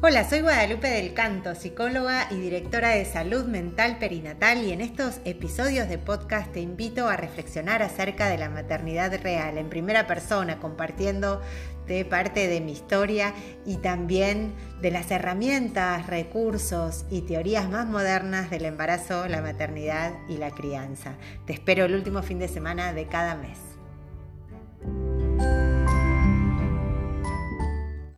Hola, soy Guadalupe del Canto, psicóloga y directora de salud mental perinatal y en estos episodios de podcast te invito a reflexionar acerca de la maternidad real en primera persona, compartiendo parte de mi historia y también de las herramientas, recursos y teorías más modernas del embarazo, la maternidad y la crianza. Te espero el último fin de semana de cada mes.